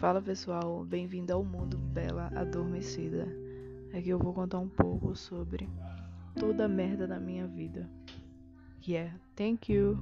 Fala pessoal, bem-vindo ao mundo Bela Adormecida. Aqui eu vou contar um pouco sobre toda a merda da minha vida. Yeah, thank you.